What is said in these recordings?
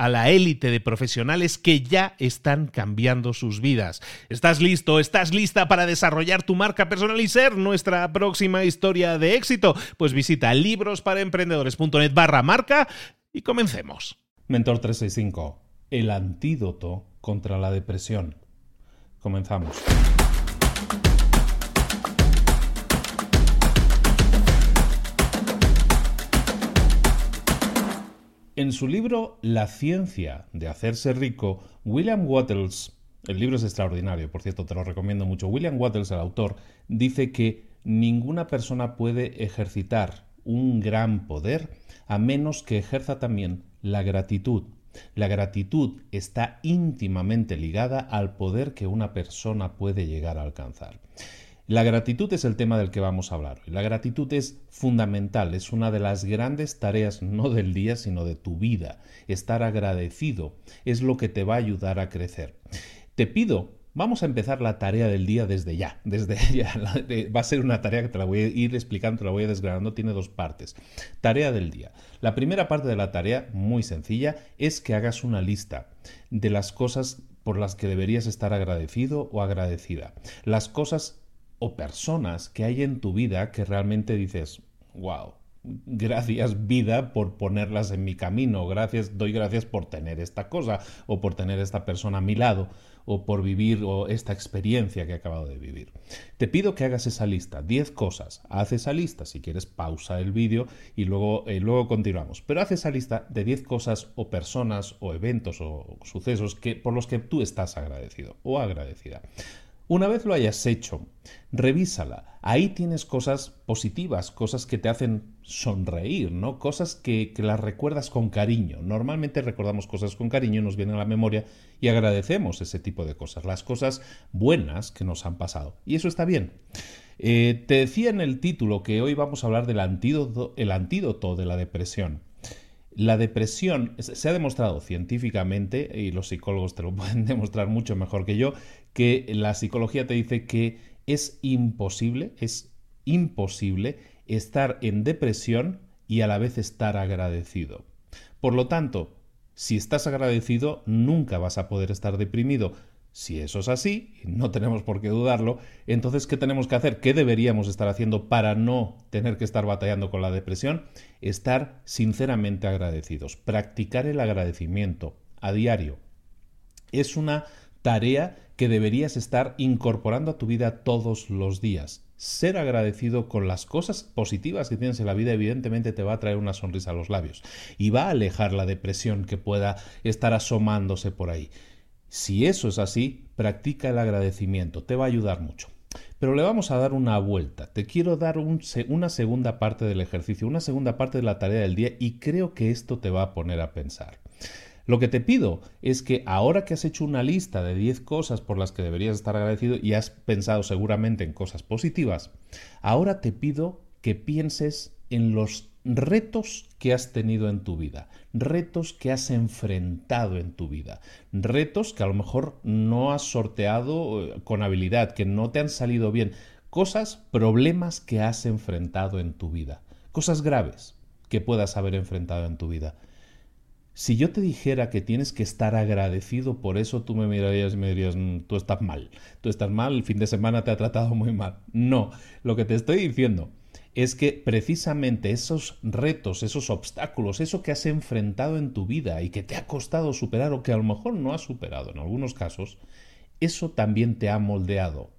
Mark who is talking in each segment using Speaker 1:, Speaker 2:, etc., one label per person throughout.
Speaker 1: a la élite de profesionales que ya están cambiando sus vidas. ¿Estás listo? ¿Estás lista para desarrollar tu marca personal y ser nuestra próxima historia de éxito? Pues visita librosparaemprendedores.net barra marca y comencemos.
Speaker 2: Mentor 365, el antídoto contra la depresión. Comenzamos. En su libro La ciencia de hacerse rico, William Wattles, el libro es extraordinario, por cierto, te lo recomiendo mucho. William Wattles, el autor, dice que ninguna persona puede ejercitar un gran poder a menos que ejerza también la gratitud. La gratitud está íntimamente ligada al poder que una persona puede llegar a alcanzar. La gratitud es el tema del que vamos a hablar La gratitud es fundamental, es una de las grandes tareas no del día, sino de tu vida. Estar agradecido es lo que te va a ayudar a crecer. Te pido Vamos a empezar la tarea del día desde ya. Desde ya. Va a ser una tarea que te la voy a ir explicando, te la voy a desgranando. Tiene dos partes. Tarea del día. La primera parte de la tarea, muy sencilla, es que hagas una lista de las cosas por las que deberías estar agradecido o agradecida. Las cosas o personas que hay en tu vida que realmente dices, wow, gracias vida por ponerlas en mi camino, gracias, doy gracias por tener esta cosa o por tener esta persona a mi lado o por vivir o esta experiencia que he acabado de vivir. Te pido que hagas esa lista, 10 cosas, haz esa lista, si quieres pausa el vídeo y luego, eh, luego continuamos, pero haz esa lista de 10 cosas o personas o eventos o sucesos que, por los que tú estás agradecido o agradecida. Una vez lo hayas hecho, revísala. Ahí tienes cosas positivas, cosas que te hacen sonreír, ¿no? Cosas que, las recuerdas con cariño. Normalmente recordamos cosas con cariño, nos vienen a la memoria y agradecemos ese tipo de cosas, las cosas buenas que nos han pasado. Y eso está bien. Eh, te decía en el título que hoy vamos a hablar del antídoto, el antídoto de la depresión. La depresión se ha demostrado científicamente, y los psicólogos te lo pueden demostrar mucho mejor que yo, que la psicología te dice que es imposible, es imposible estar en depresión y a la vez estar agradecido. Por lo tanto, si estás agradecido, nunca vas a poder estar deprimido. Si eso es así, y no tenemos por qué dudarlo, entonces ¿qué tenemos que hacer? ¿Qué deberíamos estar haciendo para no tener que estar batallando con la depresión? Estar sinceramente agradecidos, practicar el agradecimiento a diario. Es una tarea que deberías estar incorporando a tu vida todos los días. Ser agradecido con las cosas positivas que tienes en la vida evidentemente te va a traer una sonrisa a los labios y va a alejar la depresión que pueda estar asomándose por ahí. Si eso es así, practica el agradecimiento, te va a ayudar mucho. Pero le vamos a dar una vuelta. Te quiero dar una segunda parte del ejercicio, una segunda parte de la tarea del día y creo que esto te va a poner a pensar. Lo que te pido es que ahora que has hecho una lista de 10 cosas por las que deberías estar agradecido y has pensado seguramente en cosas positivas, ahora te pido que pienses en los retos que has tenido en tu vida, retos que has enfrentado en tu vida, retos que a lo mejor no has sorteado eh, con habilidad, que no te han salido bien, cosas, problemas que has enfrentado en tu vida, cosas graves que puedas haber enfrentado en tu vida. Si yo te dijera que tienes que estar agradecido por eso, tú me mirarías y me dirías, mm, tú estás mal, tú estás mal, el fin de semana te ha tratado muy mal. No, lo que te estoy diciendo es que precisamente esos retos, esos obstáculos, eso que has enfrentado en tu vida y que te ha costado superar o que a lo mejor no has superado en algunos casos, eso también te ha moldeado,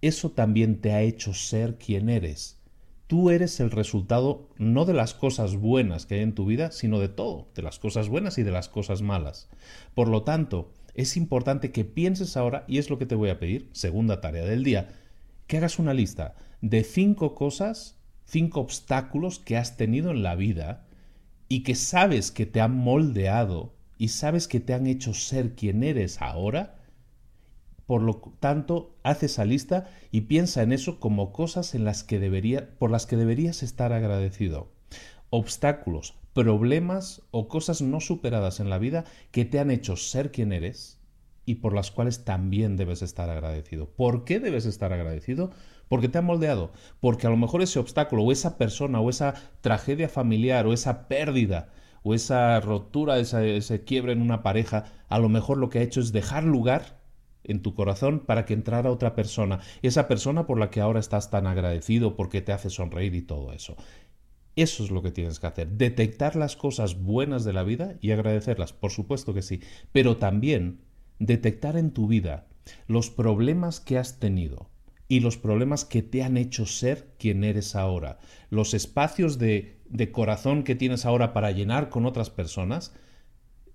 Speaker 2: eso también te ha hecho ser quien eres. Tú eres el resultado no de las cosas buenas que hay en tu vida, sino de todo, de las cosas buenas y de las cosas malas. Por lo tanto, es importante que pienses ahora, y es lo que te voy a pedir, segunda tarea del día, que hagas una lista de cinco cosas cinco obstáculos que has tenido en la vida y que sabes que te han moldeado y sabes que te han hecho ser quien eres ahora, por lo tanto, haz esa lista y piensa en eso como cosas en las que por las que deberías estar agradecido. Obstáculos, problemas o cosas no superadas en la vida que te han hecho ser quien eres y por las cuales también debes estar agradecido. ¿Por qué debes estar agradecido? Porque te ha moldeado, porque a lo mejor ese obstáculo o esa persona o esa tragedia familiar o esa pérdida o esa rotura, ese, ese quiebre en una pareja, a lo mejor lo que ha hecho es dejar lugar en tu corazón para que entrara otra persona, esa persona por la que ahora estás tan agradecido porque te hace sonreír y todo eso. Eso es lo que tienes que hacer, detectar las cosas buenas de la vida y agradecerlas, por supuesto que sí, pero también detectar en tu vida los problemas que has tenido, y los problemas que te han hecho ser quien eres ahora, los espacios de, de corazón que tienes ahora para llenar con otras personas,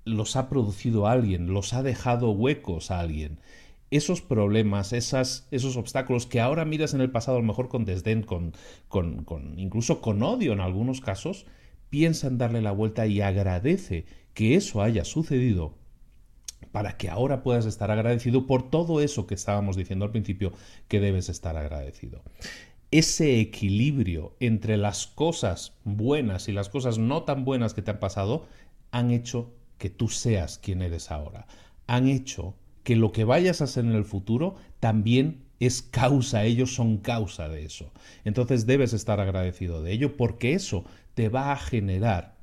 Speaker 2: los ha producido alguien, los ha dejado huecos a alguien. Esos problemas, esas, esos obstáculos que ahora miras en el pasado a lo mejor con desdén, con, con, con incluso con odio en algunos casos, piensa en darle la vuelta y agradece que eso haya sucedido para que ahora puedas estar agradecido por todo eso que estábamos diciendo al principio que debes estar agradecido. Ese equilibrio entre las cosas buenas y las cosas no tan buenas que te han pasado han hecho que tú seas quien eres ahora. Han hecho que lo que vayas a hacer en el futuro también es causa, ellos son causa de eso. Entonces debes estar agradecido de ello porque eso te va a generar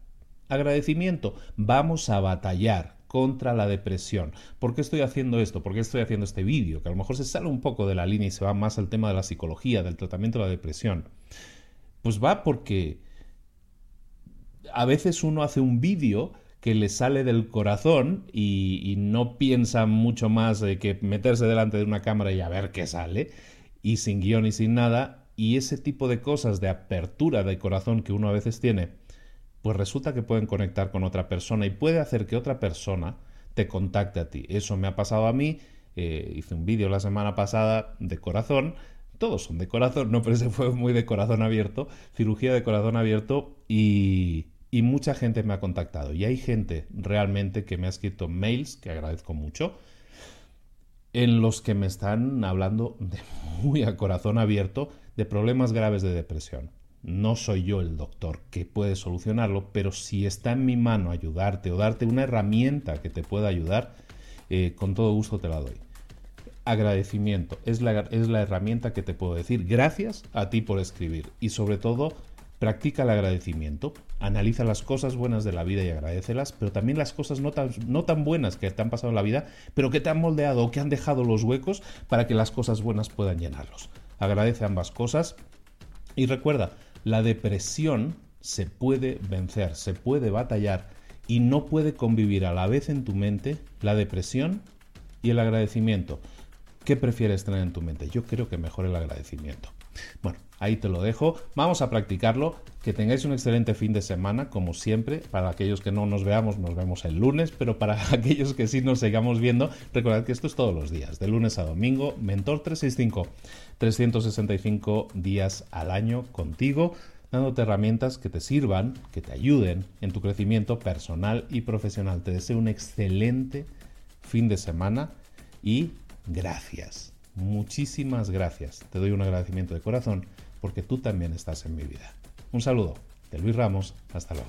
Speaker 2: agradecimiento. Vamos a batallar contra la depresión. ¿Por qué estoy haciendo esto? ¿Por qué estoy haciendo este vídeo? Que a lo mejor se sale un poco de la línea y se va más al tema de la psicología, del tratamiento de la depresión. Pues va porque a veces uno hace un vídeo que le sale del corazón y, no piensa mucho más de que meterse delante de una cámara y a ver qué sale, y sin guion y sin nada, y ese tipo de cosas de apertura de corazón que uno a veces tiene, pues resulta que pueden conectar con otra persona y puede hacer que otra persona te contacte a ti. Eso me ha pasado a mí. Eh, hice un vídeo la semana pasada de corazón. Todos son de corazón, no, pero ese fue muy de corazón abierto, cirugía de corazón abierto y, mucha gente me ha contactado. Y hay gente realmente que me ha escrito mails, que agradezco mucho, en los que me están hablando de muy a corazón abierto de problemas graves de depresión. No soy yo el doctor que puede solucionarlo, pero si está en mi mano ayudarte o darte una herramienta que te pueda ayudar, eh, con todo gusto te la doy. Agradecimiento es la, es la herramienta que te puedo decir. Gracias a ti por escribir y sobre todo practica el agradecimiento. Analiza las cosas buenas de la vida y agradecelas, pero también las cosas no tan, no tan buenas que te han pasado en la vida, pero que te han moldeado o que han dejado los huecos para que las cosas buenas puedan llenarlos. Agradece ambas cosas y recuerda, la depresión se puede vencer, se puede batallar y no puede convivir a la vez en tu mente la depresión y el agradecimiento. ¿Qué prefieres tener en tu mente? Yo creo que mejor el agradecimiento. Bueno, ahí te lo dejo. Vamos a practicarlo. Que tengáis un excelente fin de semana, como siempre. Para aquellos que no nos veamos, nos vemos el lunes. Pero para aquellos que sí nos sigamos viendo, recordad que esto es todos los días, de lunes a domingo. Mentor 365, 365 días al año contigo dándote herramientas que te sirvan, que te ayuden en tu crecimiento personal y profesional. Te deseo un excelente fin de semana y gracias. Muchísimas gracias. Te doy un agradecimiento de corazón porque tú también estás en mi vida. Un saludo de Luis Ramos. Hasta luego.